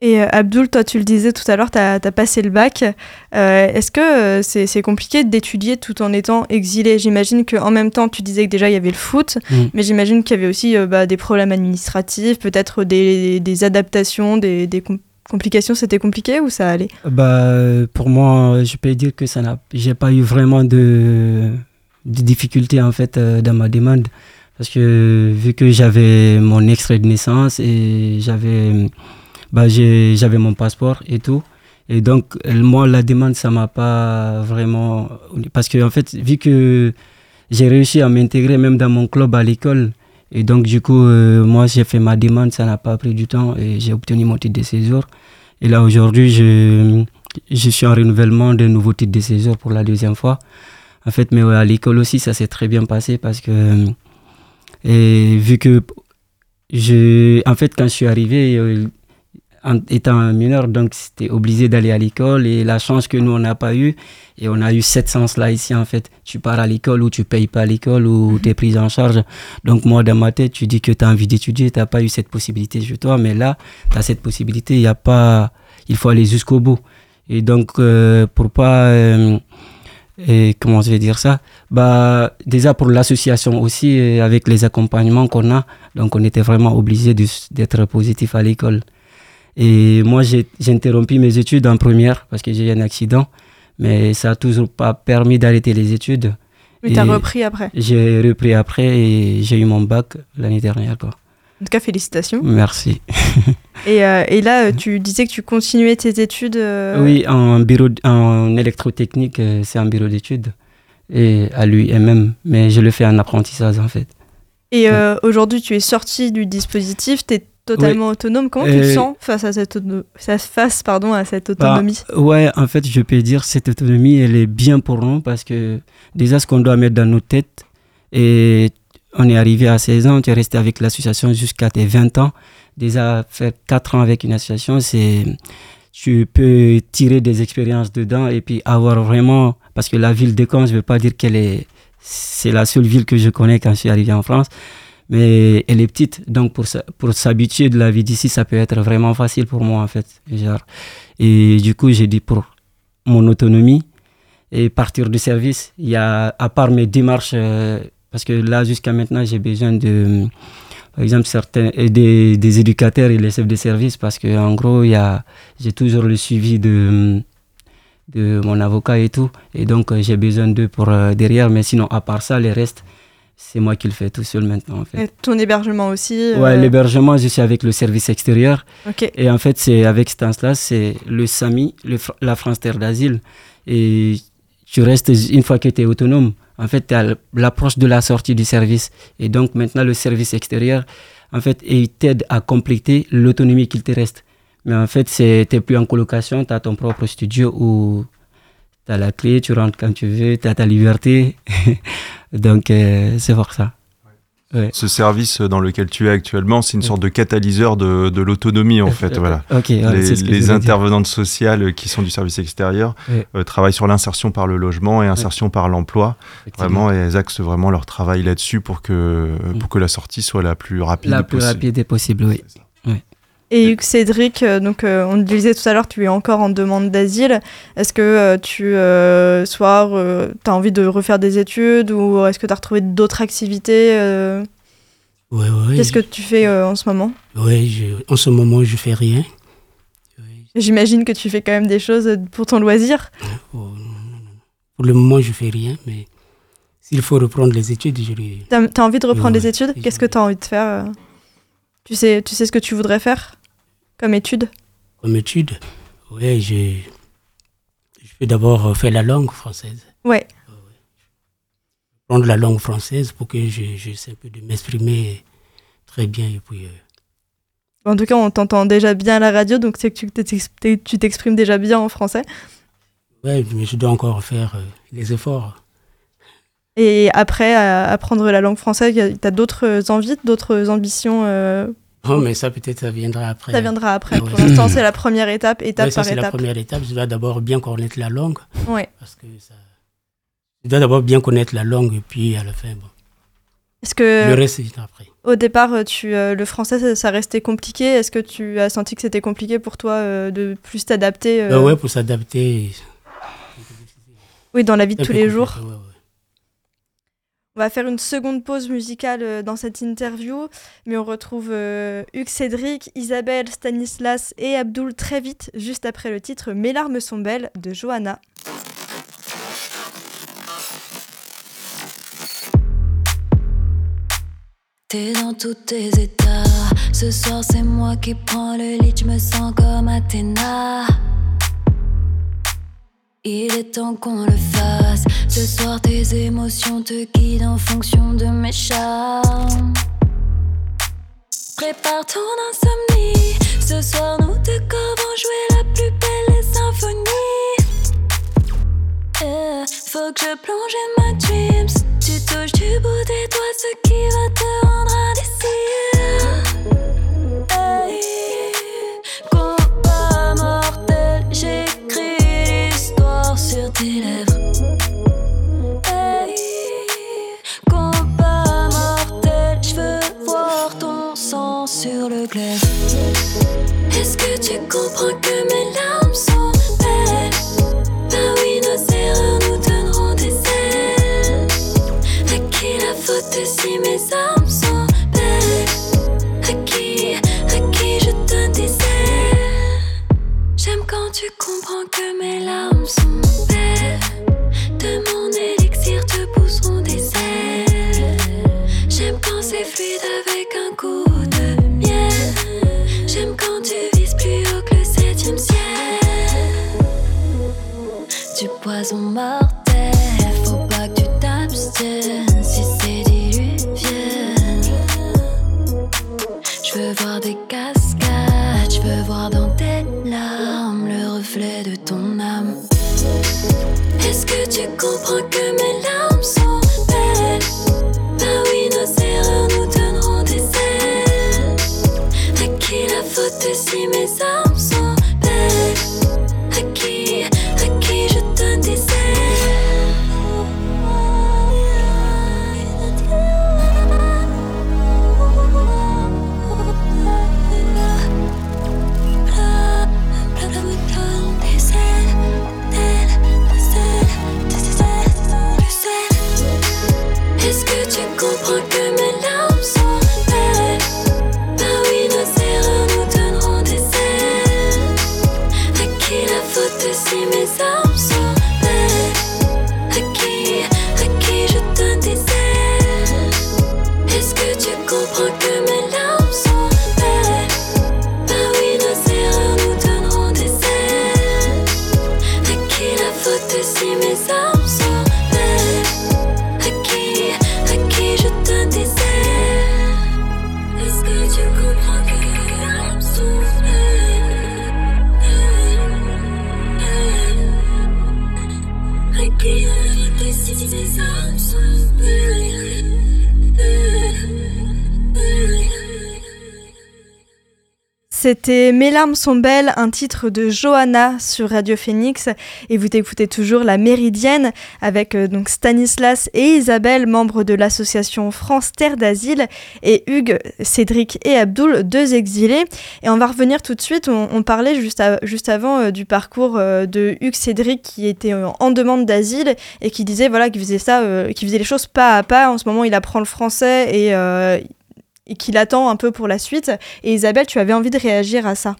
Et euh, Abdul, toi, tu le disais tout à l'heure, tu as, passé le bac. Euh, Est-ce que euh, c'est compliqué d'étudier tout en étant exilé? J'imagine qu'en même temps, tu disais que déjà, il y avait le foot, Mm. mais j'imagine qu'il y avait aussi euh, bah, des problèmes administratifs, peut-être des, des adaptations, des, des com- complications. C'était compliqué ou ça allait? Bah, pour moi, je peux dire que ça n'a, j'ai pas eu vraiment de, de difficultés en fait euh, dans ma demande parce que vu que j'avais mon extrait de naissance et j'avais, bah, j'avais mon passeport et tout. Et donc, euh, moi, la demande, ça m'a pas vraiment. Parce que, en fait, vu que j'ai réussi à m'intégrer même dans mon club à l'école, et donc, du coup, euh, moi, j'ai fait ma demande, ça n'a pas pris du temps et j'ai obtenu mon titre de séjour. Et là, aujourd'hui, je, je suis en renouvellement de nouveau titre de séjour pour la deuxième fois. En fait, mais à l'école aussi, ça s'est très bien passé parce que. Et vu que. Je, en fait, quand je suis arrivé, euh, en étant mineur, donc c'était obligé d'aller à l'école. Et la chance que nous, on n'a pas eu, et on a eu cette sens-là ici, en fait. Tu pars à l'école ou tu payes pas l'école ou tu es pris en charge. Donc, moi, dans ma tête, tu dis que tu as envie d'étudier, tu n'as pas eu cette possibilité chez toi, mais là, tu as cette possibilité, il y a pas, il faut aller jusqu'au bout. Et donc, euh, pour pas, euh, et comment je vais dire ça, bah, déjà pour l'association aussi, euh, avec les accompagnements qu'on a, donc on était vraiment obligé d'être positif à l'école. Et moi, j'ai interrompu mes études en première parce que j'ai eu un accident, mais ça n'a toujours pas permis d'arrêter les études. Mais tu as repris après J'ai repris après et j'ai eu mon bac l'année dernière. Quoi. En tout cas, félicitations. Merci. et, euh, et, là, tu disais que tu continuais tes études euh, Oui, en, bureau, en électrotechnique, euh, c'est un bureau d'études et à l'UMM, mais je le fais en apprentissage en fait. Et aujourd'hui, tu es sorti du dispositif, tu es totalement autonome. Comment tu te sens face à cette, face, pardon, à cette bah, autonomie? Ouais, en fait, je peux dire cette autonomie, elle est bien pour nous parce que déjà, ce qu'on doit mettre dans nos têtes, et on est arrivé à 16 ans, tu es resté avec l'association jusqu'à tes 20 ans. Déjà, faire 4 ans avec une association, c'est. Tu peux tirer des expériences dedans et puis avoir vraiment. Parce que la ville de Caen, je ne veux pas dire qu'elle est. C'est la seule ville que je connais quand je suis arrivé en France. Mais elle est petite. Donc, pour, pour s'habituer de la vie d'ici, ça peut être vraiment facile pour moi, en fait. Genre. Et du coup, j'ai dit pour mon autonomie et partir du service, il y a, à part mes démarches. Euh, parce que là, jusqu'à maintenant, j'ai besoin de, par exemple, certains, des, des éducateurs et les chefs de service, parce qu'en gros, j'ai toujours le suivi de, de mon avocat et tout. Et donc, j'ai besoin d'eux pour euh, derrière. Mais sinon, à part ça, les restes, c'est moi qui le fais tout seul maintenant. En fait. Et ton hébergement aussi Ouais, euh, l'hébergement, je suis avec le service extérieur. Et en fait, c'est avec cette instance-là, c'est le SAMI, le, la France Terre d'Asile. Et tu restes, une fois que tu es autonome, en fait, tu as l'approche de la sortie du service. Et donc, maintenant, le service extérieur, en fait, il t'aide à compléter l'autonomie qu'il te reste. Mais en fait, tu n'es plus en colocation, tu as ton propre studio où tu as la clé, tu rentres quand tu veux, tu as ta liberté. donc, euh, c'est pour ça. Ce service dans lequel tu es actuellement, c'est une sorte de catalyseur de, de l'autonomie en fait. Voilà. les, intervenantes sociales qui sont du service extérieur euh, travaillent sur l'insertion par le logement et insertion par l'emploi. Vraiment, et elles axent vraiment leur travail là-dessus pour que, mm. pour que la sortie soit la plus rapide la possible. La plus rapide possible, oui. Et Hugues Cédric, euh, donc euh, on le disait tout à l'heure, tu es encore en demande d'asile. Est-ce que euh, tu, soir, tu as envie de refaire des études ou est-ce que tu as retrouvé d'autres activités Oui, oui. Qu'est-ce que tu fais en ce moment? Oui, en ce moment, je fais rien. J'imagine que tu fais quand même des choses pour ton loisir. Oh, pour le moment, je fais rien, mais s'il faut reprendre les études, je vais... Tu as, envie de reprendre les études? Qu'est-ce que tu as envie de faire? Tu sais, tu sais ce que tu voudrais faire? Comme étude Comme étude Oui, vais d'abord faire la langue française. Ouais. Prendre la langue française pour que je, je sais un peu de m'exprimer très bien. Et puis, euh, En tout cas, on t'entend déjà bien à la radio, donc c'est que tu t'exprimes déjà bien en français. Oui, mais je dois encore faire euh, les efforts. Et après, apprendre la langue française, tu as d'autres envies, d'autres ambitions euh... Oh, mais ça peut-être ça viendra après. Ça viendra après. Pour l'instant, c'est la première étape, étape ouais, ça, par étape. C'est la première étape. Je dois d'abord bien connaître la langue. Ouais. Parce que ça... Je dois d'abord bien connaître la langue, et puis à la fin, bon. Est-ce que le reste c'est après. Au départ, tu, euh, le français, ça, restait compliqué? Est-ce que tu as senti que c'était compliqué pour toi euh, de plus t'adapter euh... Oui, pour s'adapter. Oui, dans la vie de tous les jours. On va faire une seconde pause musicale euh, dans cette interview, mais on retrouve euh, Hugues Cédric, Isabelle, Stanislas et Abdul très vite, juste après le titre Mes larmes sont belles de Johanna. T'es dans tous tes états. Ce soir, c'est moi qui prends le lit, je sens comme Athéna. Il est temps qu'on le fasse. Ce soir, tes émotions te guident en fonction de mes charmes. Prépare ton insomnie. Ce soir, nous deux corps vont jouer la plus belle symphonie. faut que je plonge in my dreams. Tu touches du bout des doigts ce qui va te rendre indécis. Du poison C'était Mes larmes sont belles, un titre de Johanna sur Radio Phoenix et vous écoutez toujours La Méridienne avec euh, donc Stanislas et Isabelle, membres de l'association France Terre d'Asile et Hugues, Cédric et Abdoul, deux exilés. Et on va revenir tout de suite, on, parlait juste, juste avant euh, du parcours euh, de Hugues Cédric qui était en demande d'asile et qui disait voilà qu'il faisait faisait les choses pas à pas. En ce moment il apprend le français et... et qu'il attend un peu pour la suite. Et Isabelle, tu avais envie de réagir à ça.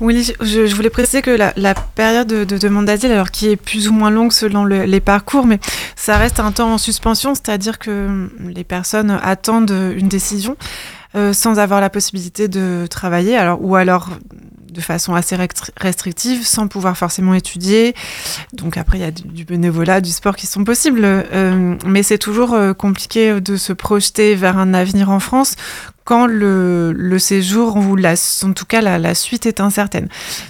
Oui, je, voulais préciser que la, période de, de demande d'asile, alors qui est plus ou moins longue selon le- les parcours, mais ça reste un temps en suspension, c'est-à-dire que hum, les personnes attendent une décision euh, sans avoir la possibilité de travailler, alors ou alors de façon assez restri- restrictive, sans pouvoir forcément étudier. Donc après, il y a du, bénévolat, du sport qui sont possibles, euh, mais c'est toujours euh, compliqué de se projeter vers un avenir en France quand le, séjour ou la, en tout cas la, la suite est incertaine.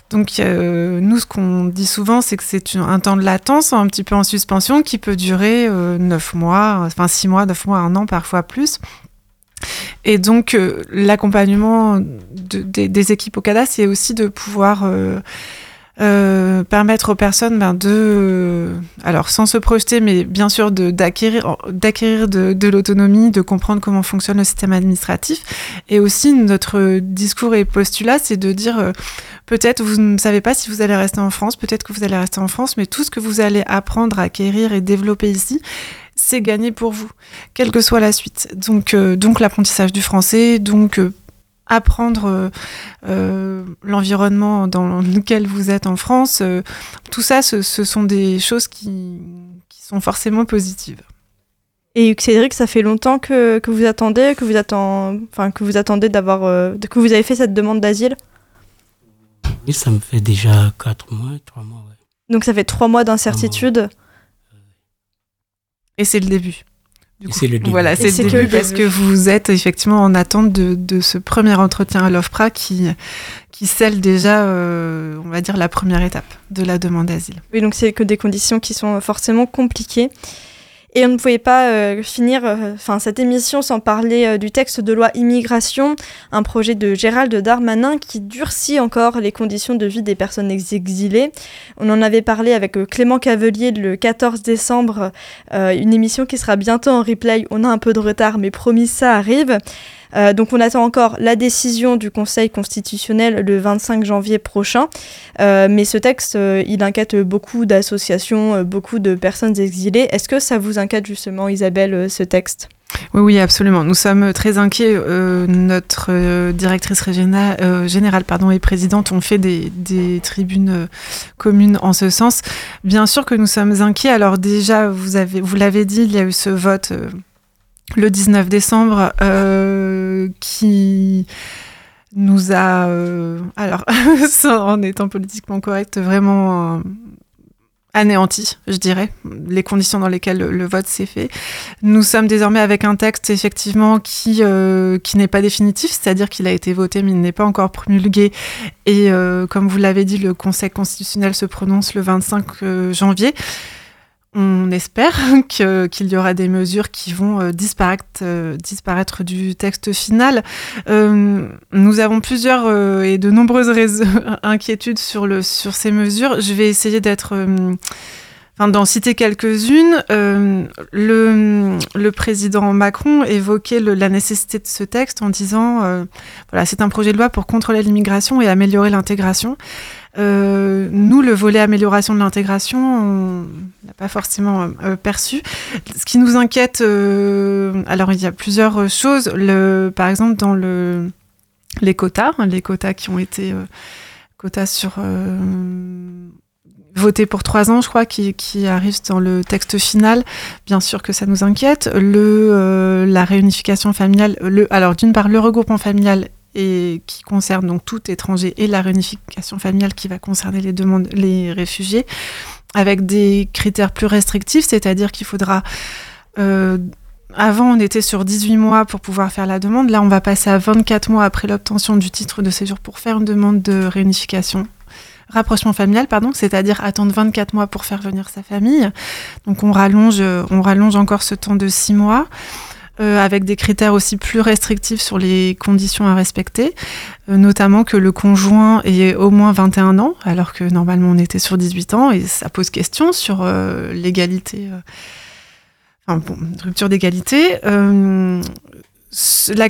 Donc euh, nous, ce qu'on dit souvent, c'est que c'est un temps de latence un petit peu en suspension qui peut durer euh, neuf mois, enfin six mois, neuf mois, un an, parfois plus. Et donc, euh, l'accompagnement de- des, équipes au CADA, c'est aussi de pouvoir euh, euh, permettre aux personnes ben, de, alors sans se projeter, mais bien sûr d'acquérir de, de l'autonomie, de comprendre comment fonctionne le système administratif. Et aussi, notre discours et postulat, c'est de dire peut-être vous ne savez pas si vous allez rester en France, peut-être que vous allez rester en France, mais tout ce que vous allez apprendre, acquérir et développer ici, c'est gagné pour vous, quelle que soit la suite. Donc, euh, donc l'apprentissage du français, donc euh, apprendre euh, euh, l'environnement dans lequel vous êtes en France, euh, tout ça, ce, ce sont des choses qui, qui sont forcément positives. Et Cédric, ça fait longtemps que, que vous attendez, que vous, attend... enfin, que vous attendez d'avoir, euh, que vous avez fait cette demande d'asile? Oui, ça me fait déjà 4 mois, 3 mois. ouais. Donc ça fait trois mois d'incertitude. Et c'est le début. C'est le début. Voilà, c'est le que début parce que vous êtes effectivement en attente de, de ce premier entretien à l'OFPRA qui, qui scelle déjà, euh, on va dire, la première étape de la demande d'asile. Oui, donc c'est que des conditions qui sont forcément compliquées. Et on ne pouvait pas euh, finir euh, cette émission sans parler euh, du texte de loi immigration, un projet de Gérald Darmanin qui durcit encore les conditions de vie des personnes exilées. On en avait parlé avec Clément Cavelier le 14 décembre, une émission qui sera bientôt en replay. On a un peu de retard, mais promis, ça arrive. Euh, donc on attend encore la décision du Conseil constitutionnel le 25 janvier prochain. Euh, mais ce texte, euh, il inquiète beaucoup d'associations, beaucoup de personnes exilées. Est-ce que ça vous inquiète justement, Isabelle, ce texte? Oui, oui, absolument. Nous sommes très inquiets. notre directrice générale pardon, et présidente ont fait des, tribunes communes en ce sens. Bien sûr que nous sommes inquiets. Alors déjà, vous l'avez dit, il y a eu ce vote le 19 décembre euh, qui nous a, euh, alors en étant politiquement correct, vraiment euh, anéanti, je dirais, les conditions dans lesquelles le, vote s'est fait. Nous sommes désormais avec un texte effectivement qui, qui n'est pas définitif, c'est-à-dire qu'il a été voté mais il n'est pas encore promulgué. Et comme vous l'avez dit, le Conseil constitutionnel se prononce le 25 janvier. On espère qu'il y aura des mesures qui vont euh, disparaître, euh, disparaître du texte final. Euh, nous avons plusieurs et de nombreuses inquiétudes sur, ces mesures. Je vais essayer d'être d'en citer quelques-unes. le, président Macron évoquait la nécessité de ce texte en disant voilà, c'est un projet de loi pour contrôler l'immigration et améliorer l'intégration. Euh, nous, le volet amélioration de l'intégration, on n'a pas forcément euh, perçu. Ce qui nous inquiète, euh, alors il y a plusieurs choses. Par exemple, dans le, les quotas, les quotas qui ont été quotas sur votés pour trois ans, je crois, qui, qui arrivent dans le texte final. Bien sûr que ça nous inquiète. La réunification familiale, le, alors d'une part le regroupement familial et qui concerne donc tout étranger et la réunification familiale qui va concerner les demandes, les réfugiés, avec des critères plus restrictifs, c'est-à-dire qu'il faudra euh, avant, on était sur 18 mois pour pouvoir faire la demande. Là, on va passer à 24 mois après l'obtention du titre de séjour pour faire une demande de réunification. Rapprochement familial, pardon, c'est-à-dire attendre 24 mois pour faire venir sa famille. Donc, on rallonge, on rallonge encore ce temps de 6 mois. Euh, avec des critères aussi plus restrictifs sur les conditions à respecter, euh, notamment que le conjoint ait au moins 21 ans, alors que normalement on était sur 18 ans, et ça pose question sur euh, l'égalité, enfin bon, rupture d'égalité. la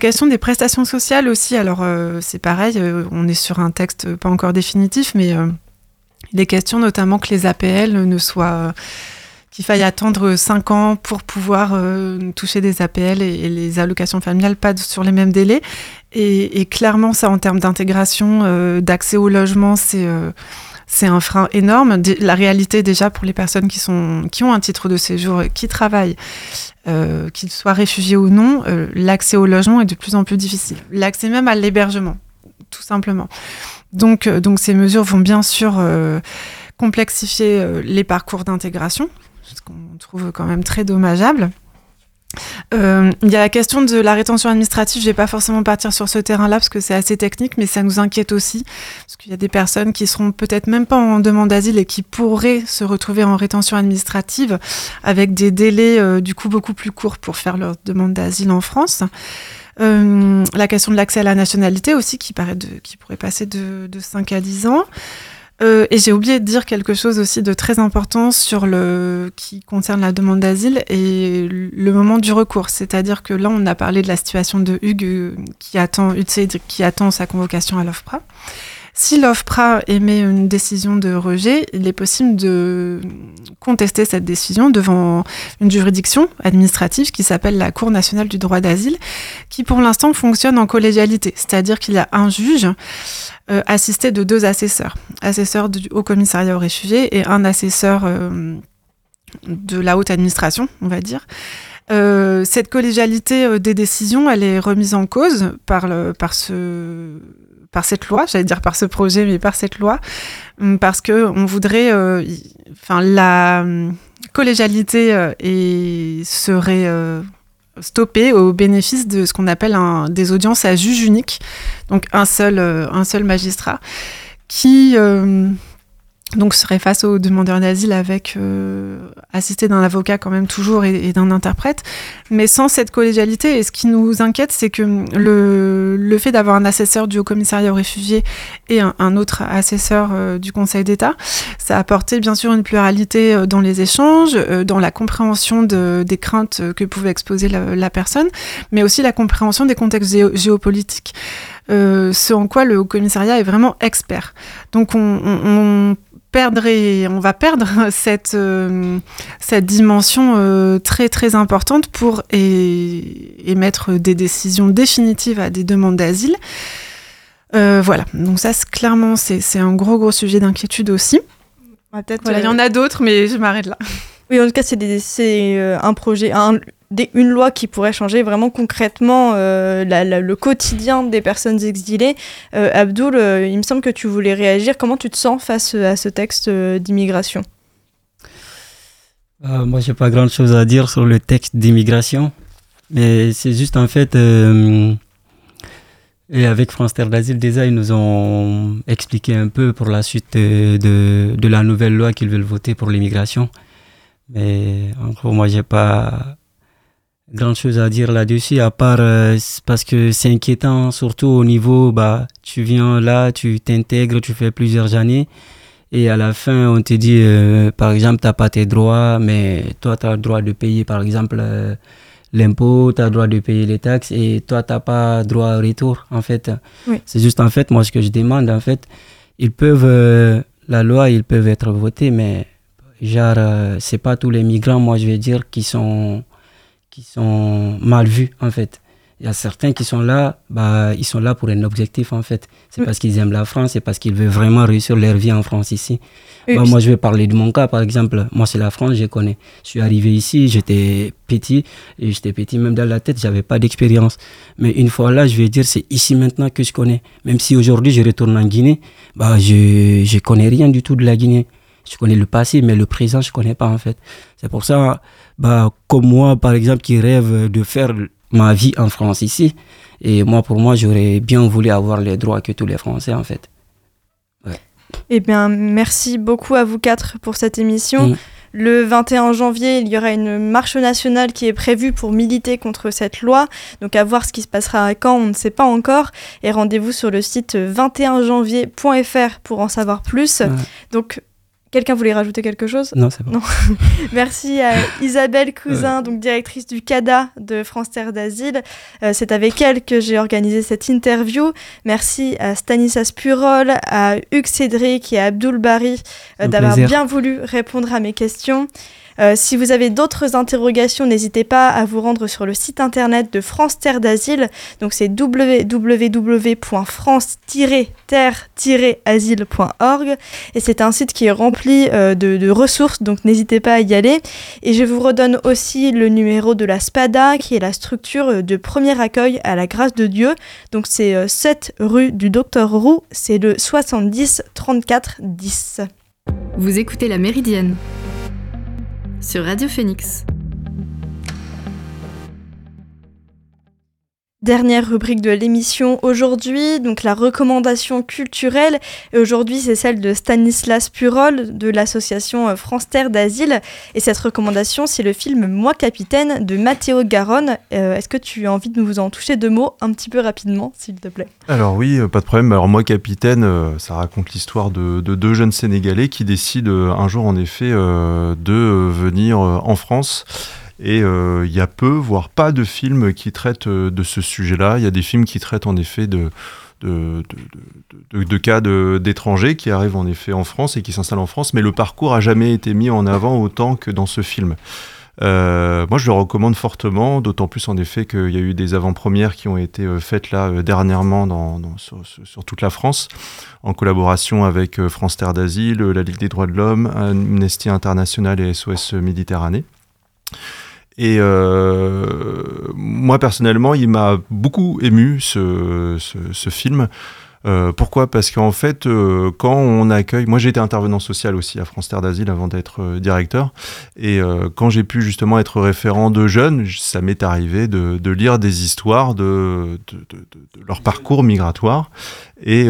question des prestations sociales aussi, alors c'est pareil, on est sur un texte pas encore définitif, mais il est question notamment que les APL ne soient qu'il faille attendre 5 ans pour pouvoir euh, toucher des APL et, les allocations familiales, pas sur les mêmes délais. Et, clairement, ça, en termes d'intégration, euh, d'accès au logement, c'est euh, un frein énorme. La réalité, déjà, pour les personnes qui, sont, qui ont un titre de séjour, qui travaillent, qu'ils soient réfugiés ou non, l'accès au logement est de plus en plus difficile. L'accès même à l'hébergement, tout simplement. Donc, donc, ces mesures vont bien sûr complexifier les parcours d'intégration, ce qu'on trouve quand même très dommageable. Euh, il y a la question de la rétention administrative. Je vais pas forcément partir sur ce terrain-là parce que c'est assez technique, mais ça nous inquiète aussi parce qu'il y a des personnes qui seront peut-être même pas en demande d'asile et qui pourraient se retrouver en rétention administrative avec des délais euh, du coup beaucoup plus courts pour faire leur demande d'asile en France. Euh, la question de l'accès à la nationalité aussi qui, paraît qui pourrait passer de, de 5 à 10 ans. Euh, et j'ai oublié de dire quelque chose aussi de très important sur le qui concerne la demande d'asile et le moment du recours. C'est-à-dire que là, on a parlé de la situation de Hugues euh, qui attend qui attend sa convocation à l'OFPRA. Si l'OFPRA émet une décision de rejet, il est possible de contester cette décision devant une juridiction administrative qui s'appelle la Cour nationale du droit d'asile, qui pour l'instant fonctionne en collégialité, c'est-à-dire qu'il y a un juge euh, assisté de deux assesseurs, assesseur du Haut Commissariat aux réfugiés et un assesseur euh, de la haute administration, on va dire. Euh, cette collégialité des décisions, elle est remise en cause par, le, par, ce, par cette loi, j'allais dire par ce projet, mais par cette loi, hum, parce que on voudrait, enfin la hum, collégialité et serait stoppé au bénéfice de ce qu'on appelle des audiences à juge unique, donc un seul, euh, un seul magistrat, qui, euh, donc serait face aux demandeurs d'asile avec euh, assisté d'un avocat quand même toujours et, d'un interprète, mais sans cette collégialité. Et ce qui nous inquiète, c'est que le, le fait d'avoir un assesseur du Haut Commissariat aux réfugiés et un, autre assesseur euh, du Conseil d'État, ça a apporté bien sûr une pluralité euh, dans les échanges, dans la compréhension de, des craintes que pouvait exposer la, personne, mais aussi la compréhension des contextes géopolitiques. ce en quoi le Haut Commissariat est vraiment expert. Donc on, on on va perdre cette, euh, cette dimension euh, très très importante pour émettre des décisions définitives à des demandes d'asile. Euh, voilà, donc ça clairement c'est un gros gros sujet d'inquiétude aussi. Voilà, il y en a d'autres, mais je m'arrête là. Oui, en tout cas, c'est un projet, un, une loi qui pourrait changer vraiment concrètement euh, le quotidien des personnes exilées. Euh, Abdoul, euh, il me semble que tu voulais réagir. Comment tu te sens face à ce texte d'immigration? Moi, j'ai pas grand-chose à dire sur le texte d'immigration, mais c'est juste en fait... et avec France Terre d'Asile, déjà, ils nous ont expliqué un peu pour la suite de, de la nouvelle loi qu'ils veulent voter pour l'immigration. Mais en gros, moi, j'ai pas grand chose à dire là-dessus, à part euh, parce que c'est inquiétant, surtout au niveau, bah, tu viens là, tu t'intègres, tu fais plusieurs années, et à la fin, on te dit, euh, par exemple, tu n'as pas tes droits, mais toi, tu as le droit de payer, par exemple, euh, l'impôt, tu as le droit de payer les taxes, et toi, tu n'as pas droit au retour, en fait. C'est juste, en fait, moi, ce que je demande, en fait, ils peuvent, la loi, ils peuvent être votés, mais genre, c'est pas tous les migrants, moi, je vais dire, qui sont qui sont mal vus en fait. Il y a certains qui sont là, bah, ils sont là pour un objectif en fait. C'est parce qu'ils aiment la France, c'est parce qu'ils veulent vraiment réussir leur vie en France ici. Bah, moi, je vais parler de mon cas par exemple. Moi, c'est la France, je connais. Je suis arrivé ici, j'étais petit, et j'étais petit même dans la tête, j'avais pas d'expérience. Mais une fois là, je vais dire, c'est ici maintenant que je connais. Même si aujourd'hui je retourne en Guinée, bah, je, je connais rien du tout de la Guinée. Je connais le passé, mais le présent, je connais pas en fait. C'est pour ça, bah, comme moi, par exemple, qui rêve de faire ma vie en France ici, et moi, pour moi, j'aurais bien voulu avoir les droits que tous les Français en fait. Eh bien, merci beaucoup à vous quatre pour cette émission. Mm. Le 21 janvier, il y aura une marche nationale qui est prévue pour militer contre cette loi. Donc à voir ce qui se passera quand, on ne sait pas encore. Et rendez-vous sur le site 21janvier.fr pour en savoir plus. Donc Quelqu'un voulait rajouter quelque chose? Non, c'est bon. Merci à Isabelle Cousin, donc directrice du CADA de France Terre d'Asile. Euh, c'est avec elle que j'ai organisé cette interview. Merci à Stanislas Purol, à Hugues Cédric et à Abdoul Bari euh, d'avoir bien voulu répondre à mes questions. Euh, si vous avez d'autres interrogations, n'hésitez pas à vous rendre sur le site internet de France Terre d'Asile. Donc c'est www.france-terre-asile.org et c'est un site qui est rempli euh, de, ressources, donc n'hésitez pas à y aller. Et je vous redonne aussi le numéro de la SPADA, qui est la structure de premier accueil à la grâce de Dieu. Donc c'est 7 euh, rue du Docteur Roux, c'est le 70 34 10. Vous écoutez la Méridienne sur Radio Phoenix. Dernière rubrique de l'émission aujourd'hui, donc la recommandation culturelle. Aujourd'hui, c'est celle de Stanislas Purol de l'association euh, France Terre d'Asile. Et cette recommandation, c'est le film Moi Capitaine de Matteo Garonne. Euh, est-ce que tu as envie de nous en toucher deux mots un petit peu rapidement, s'il te plaît? Alors oui, euh, pas de problème. Alors Moi Capitaine, ça raconte l'histoire de, deux jeunes Sénégalais qui décident un jour en effet de venir en France et euh, il y a peu, voire pas de films qui traitent euh, de ce sujet-là. Il y a des films qui traitent en effet de, cas d'étrangers qui arrivent en effet en France et qui s'installent en France, mais le parcours a jamais été mis en avant autant que dans ce film. Euh, moi, je le recommande fortement, d'autant plus en effet qu'il y a eu des avant-premières qui ont été faites là dernièrement dans, sur, toute la France, en collaboration avec France Terre d'Asile, la Ligue des droits de l'homme, Amnesty International et SOS Méditerranée. Et euh, moi personnellement, il m'a beaucoup ému ce, film. Euh, pourquoi? Parce qu'en fait, euh, quand on accueille, moi j'ai été intervenant social aussi à France Terre d'Asile avant d'être directeur, et quand j'ai pu justement être référent de jeunes, ça m'est arrivé de, lire des histoires de leur parcours migratoire, et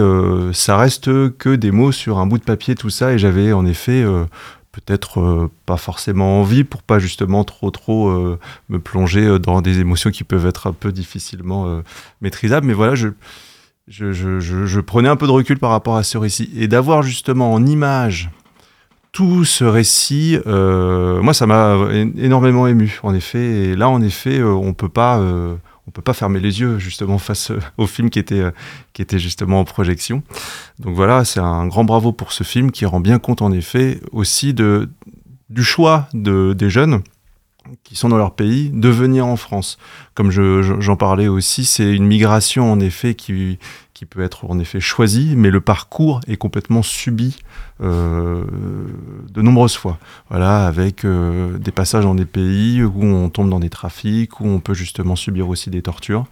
ça reste que des mots sur un bout de papier, tout ça, et j'avais en effet peut-être pas forcément envie pour pas justement trop trop me plonger dans des émotions qui peuvent être un peu difficilement maîtrisables mais voilà je je, je, je, prenais un peu de recul par rapport à ce récit. Et d'avoir justement en image tout ce récit, euh, moi, ça m'a énormément ému, en effet. Et là, en effet, euh, on peut pas, euh, on peut pas fermer les yeux justement face au film qui était, qui était justement en projection. Donc voilà, c'est un grand bravo pour ce film qui rend bien compte, en effet, aussi de, du choix de, des jeunes qui sont dans leur pays de venir en France. Comme j'en parlais aussi, c'est une migration en effet qui, qui peut être en effet choisie, mais le parcours est complètement subi euh, de nombreuses fois. Voilà, avec euh, des passages dans des pays où on tombe dans des trafics, où on peut justement subir aussi des tortures.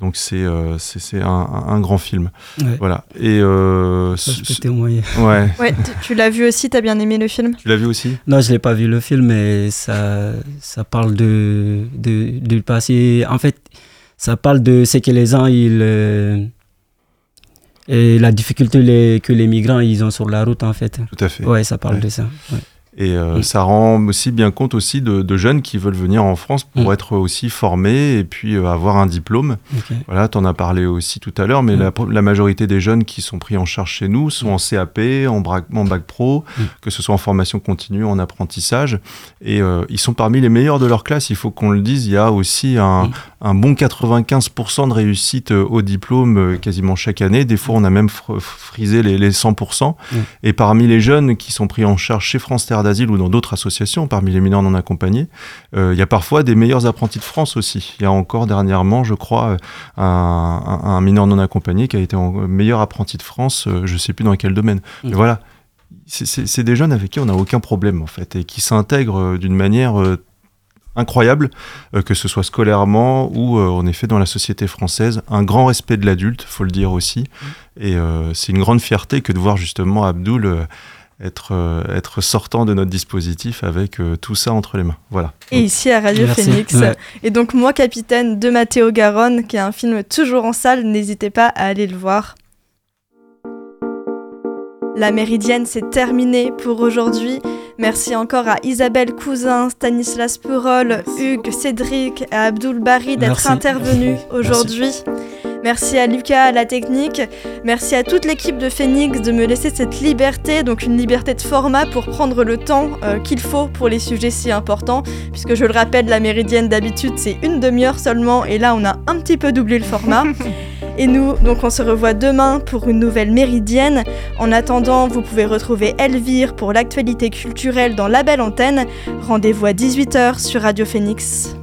Donc c'est euh, c'est un, un, grand film. Voilà. Et euh, je peux témoigner. Ouais. ouais tu l'as vu aussi, tu as bien aimé le film? Tu l'as vu aussi? Non, je l'ai pas vu le film, mais ça ça parle de de, de passé. En fait, ça parle de ce que les gens ils euh, et la difficulté les, que les migrants ils ont sur la route en fait. Tout à fait. Ouais, ça parle de ça. Ouais. Et euh, ça rend aussi bien compte aussi de, de, jeunes qui veulent venir en France pour mm. être aussi formés et puis euh, avoir un diplôme. Okay. Voilà, tu en as parlé aussi tout à l'heure, mais mm. la, la, majorité des jeunes qui sont pris en charge chez nous sont en CAP, en, bra en bac pro, mm. que ce soit en formation continue, en apprentissage. Et euh, ils sont parmi les meilleurs de leur classe, il faut qu'on le dise. Il y a aussi un, un bon 95% de réussite au diplôme quasiment chaque année. Des fois, on a même frisé les, les 100%. Et parmi les jeunes qui sont pris en charge chez France Terre d'asile ou dans d'autres associations, parmi les mineurs non accompagnés, euh, il y a parfois des meilleurs apprentis de France aussi. Il y a encore dernièrement, je crois, un, un, mineur non accompagné qui a été en meilleur apprenti de France, euh, je ne sais plus dans quel domaine. Mmh. Mais voilà, c'est des jeunes avec qui on n'a aucun problème en fait et qui s'intègrent euh, d'une manière incroyable, euh, que ce soit scolairement ou euh, en effet dans la société française. Un grand respect de l'adulte, faut le dire aussi. Et euh, c'est une grande fierté que de voir justement Abdoul être, être sortant de notre dispositif avec tout ça entre les mains. Voilà. Et ici à Radio Merci. Phoenix. Ouais. Et donc moi, capitaine de Mathéo Garonne, qui est un film toujours en salle, n'hésitez pas à aller le voir. La méridienne, c'est terminé pour aujourd'hui. Merci encore à Isabelle Cousin, Stanislas Perol, Hugues, Cédric et Abdoul Bari d'être intervenus aujourd'hui. Merci à Lucas à la technique. Merci à toute l'équipe de Phoenix de me laisser cette liberté, donc une liberté de format pour prendre le temps euh, qu'il faut pour les sujets si importants. Puisque je le rappelle, la méridienne d'habitude c'est une demi-heure seulement et là on a un petit peu doublé le format. Et nous, donc on se revoit demain pour une nouvelle méridienne. En attendant, vous pouvez retrouver Elvire pour l'actualité culturelle dans la belle antenne. Rendez-vous à 18h sur Radio Phoenix.